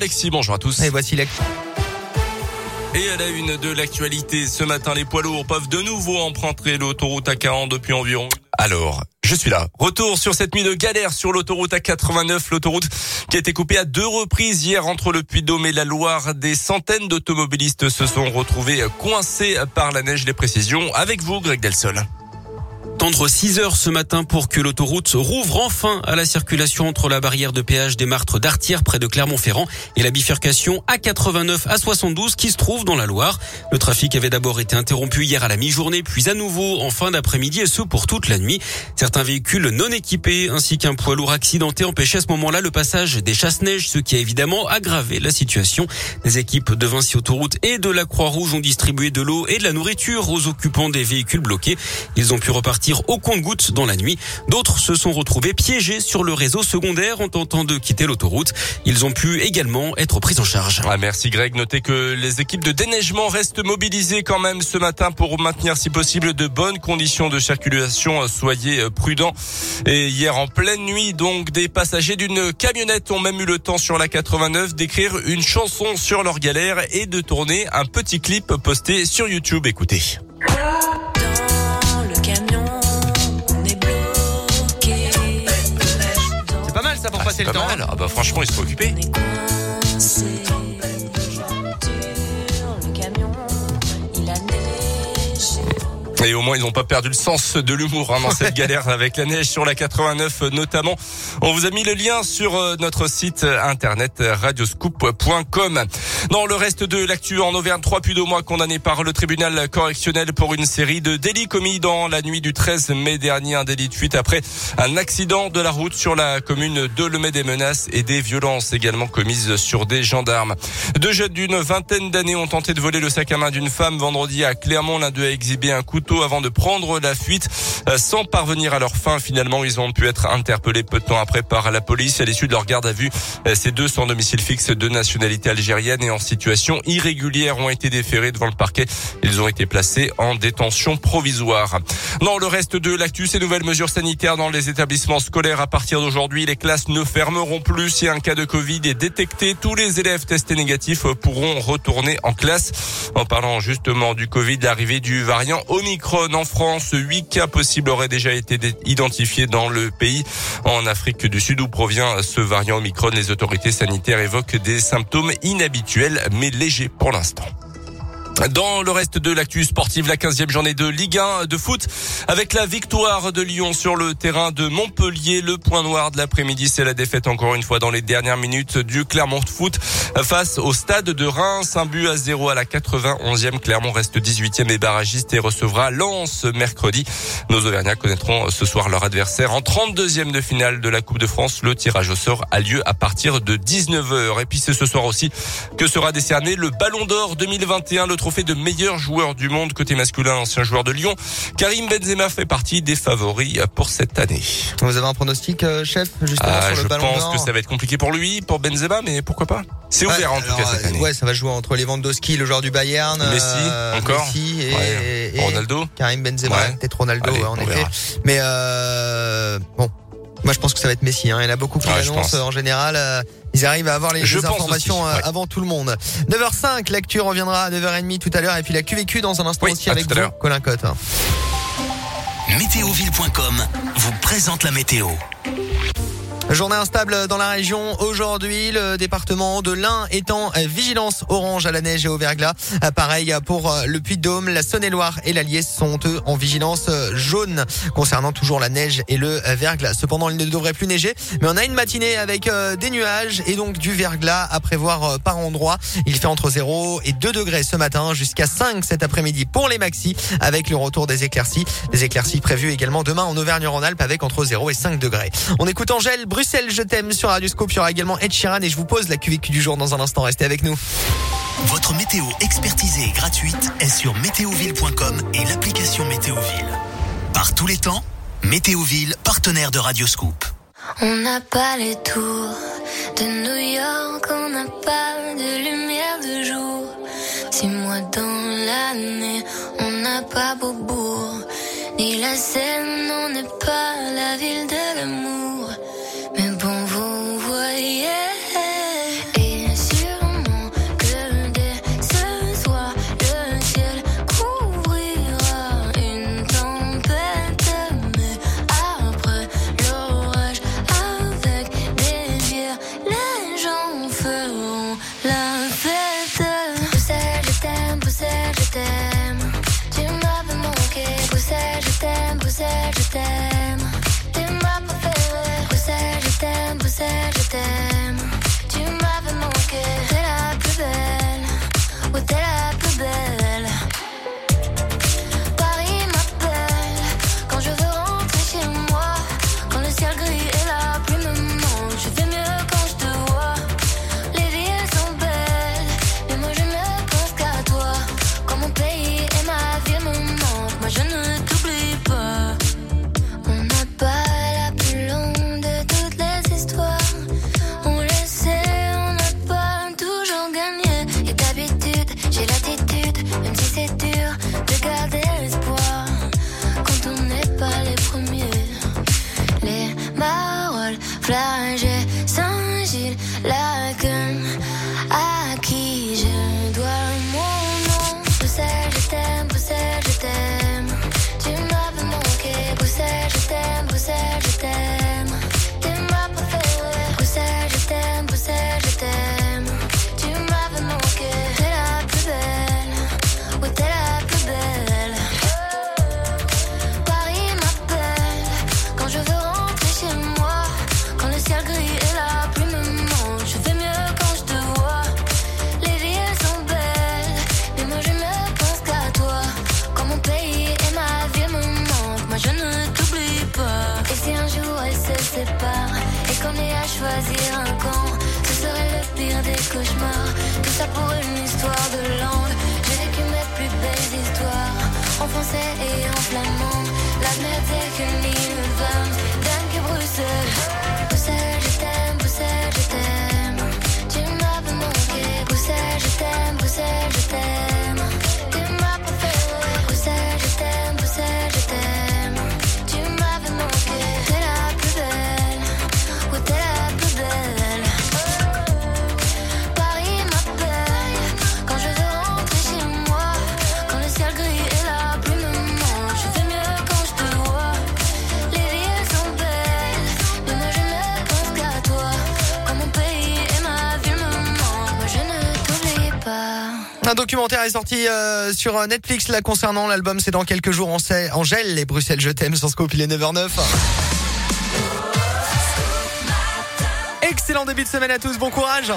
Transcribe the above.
Alexis, bonjour à tous. Et voici la... Et à la une de l'actualité, ce matin, les poids lourds peuvent de nouveau emprunter l'autoroute A40 depuis environ... Alors, je suis là. Retour sur cette nuit de galère sur l'autoroute A89, l'autoroute qui a été coupée à deux reprises hier entre le Puy-Dôme et la Loire. Des centaines d'automobilistes se sont retrouvés coincés par la neige. Les précisions avec vous, Greg Delsol. Tendre 6 heures ce matin pour que l'autoroute rouvre enfin à la circulation entre la barrière de péage des Martres d'Artière près de Clermont-Ferrand et la bifurcation A89 à 72 qui se trouve dans la Loire. Le trafic avait d'abord été interrompu hier à la mi-journée puis à nouveau en fin d'après-midi et ce pour toute la nuit. Certains véhicules non équipés ainsi qu'un poids lourd accidenté empêchaient à ce moment-là le passage des chasse-neige, ce qui a évidemment aggravé la situation. Les équipes de Vinci Autoroute et de la Croix-Rouge ont distribué de l'eau et de la nourriture aux occupants des véhicules bloqués. Ils ont pu repartir au compte-gouttes dans la nuit. D'autres se sont retrouvés piégés sur le réseau secondaire en tentant de quitter l'autoroute. Ils ont pu également être pris en charge. Ah, merci Greg. Notez que les équipes de déneigement restent mobilisées quand même ce matin pour maintenir si possible de bonnes conditions de circulation. Soyez prudents. Et hier en pleine nuit, donc, des passagers d'une camionnette ont même eu le temps sur la 89 d'écrire une chanson sur leur galère et de tourner un petit clip posté sur YouTube. Écoutez. Passer le temps. Ah bah franchement, ils sont occupés. Et au moins, ils n'ont pas perdu le sens de l'humour hein, dans cette galère avec la neige sur la 89 notamment. On vous a mis le lien sur euh, notre site internet radioscoop.com. Dans le reste de l'actu en Auvergne, trois plus de mois condamnés par le tribunal correctionnel pour une série de délits commis dans la nuit du 13 mai dernier. Un délit de fuite après un accident de la route sur la commune de Lemay des menaces et des violences également commises sur des gendarmes. Deux jeunes d'une vingtaine d'années ont tenté de voler le sac à main d'une femme vendredi à Clermont. L'un d'eux a exhibé un couteau avant de prendre la fuite. Euh, sans parvenir à leur fin, finalement, ils ont pu être interpellés peu de temps après par la police. À l'issue de leur garde à vue, euh, ces deux sans domicile fixe de nationalité algérienne et en situation irrégulière ont été déférés devant le parquet. Ils ont été placés en détention provisoire. Dans le reste de l'actu, ces nouvelles mesures sanitaires dans les établissements scolaires à partir d'aujourd'hui, les classes ne fermeront plus si un cas de Covid est détecté. Tous les élèves testés négatifs pourront retourner en classe. En parlant justement du Covid, l'arrivée du variant Omicron En France. Huit cas possibles auraient déjà été identifiés dans le pays. En Afrique du Sud où provient ce variant Omicron, les autorités sanitaires évoquent des symptômes inhabituels mais légers pour l'instant. Dans le reste de l'actu sportive, la 15e journée de Ligue 1 de foot avec la victoire de Lyon sur le terrain de Montpellier. Le point noir de l'après-midi, c'est la défaite encore une fois dans les dernières minutes du Clermont Foot face au stade de Reims. Un but à 0 à la 91e. Clermont reste 18e et barragiste et recevra Lens mercredi. Nos Auvergnats connaîtront ce soir leur adversaire en 32e de finale de la Coupe de France. Le tirage au sort a lieu à partir de 19h. Et puis c'est ce soir aussi que sera décerné le Ballon d'Or 2021, le trophée de meilleur joueur du monde côté masculin, ancien joueur de Lyon. Karim Benzema fait partie des favoris pour cette année. Vous avez un pronostic, euh, chef, justement ah, sur le Ballon Je pense que ça va être compliqué pour lui, pour Benzema, mais pourquoi pas? C'est ouvert en tout cas cette année. Ouais, ça va jouer entre Lewandowski, le joueur du Bayern, Messi, euh, encore, Messi et, Ronaldo, Karim Benzema, peut-être Ronaldo, en effet. Mais euh, bon. Moi, je pense que ça va être Messi. Hein. Il y en a beaucoup qui annoncent en général. Euh, ils arrivent à avoir les, informations euh, avant tout le monde. 9h05, l'actu reviendra à 9h30 tout à l'heure. Et puis la QVQ dans un instant aussi avec vous, Colin Cotte. Météoville.com vous présente la météo. Journée instable dans la région aujourd'hui. Le département de l'Ain étant vigilance orange à la neige et au verglas. Pareil pour le Puy-de-Dôme, la Saône-et-Loire et l'Allier sont eux en vigilance jaune concernant toujours la neige et le verglas. Cependant, il ne devrait plus neiger, mais on a une matinée avec euh, des nuages et donc du verglas à prévoir euh, par endroit. Il fait entre 0 et 2 degrés ce matin jusqu'à 5 cet après-midi pour les maxis avec le retour des éclaircies. Des éclaircies prévues également demain en Auvergne-Rhône-Alpes avec entre 0 et 5 degrés. On écoute Angèle Bruxelles, je t'aime sur Radio Scoop. Il y aura également Ed Sheeran et je vous pose la QVQ du jour dans un instant. Restez avec nous. Votre météo expertisée et gratuite est sur météoville.com et l'application Météoville. Par tous les temps, Météoville, partenaire de Radio Scoop. On n'a pas les tours de New York, on n'a pas de lumière de jour. Six mois dans l'année, on n'a pas Beaubourg, ni la Seine, on n'est pas la ville de l'amour. la fête. Bruxelles, je t'aime, Bruxelles, je t'aime. Tu m'avais manqué, Bruxelles, je t'aime, Bruxelles, je t'aime. Tu m'as préféré, Bruxelles, je t'aime, Bruxelles. et en flamand. La mer Un documentaire est sorti euh, sur euh, Netflix là concernant l'album. C'est dans quelques jours. On sait, Angèle, les Bruxelles, je t'aime sans Scope, il est 9h09. Excellent début de semaine à tous. Bon courage.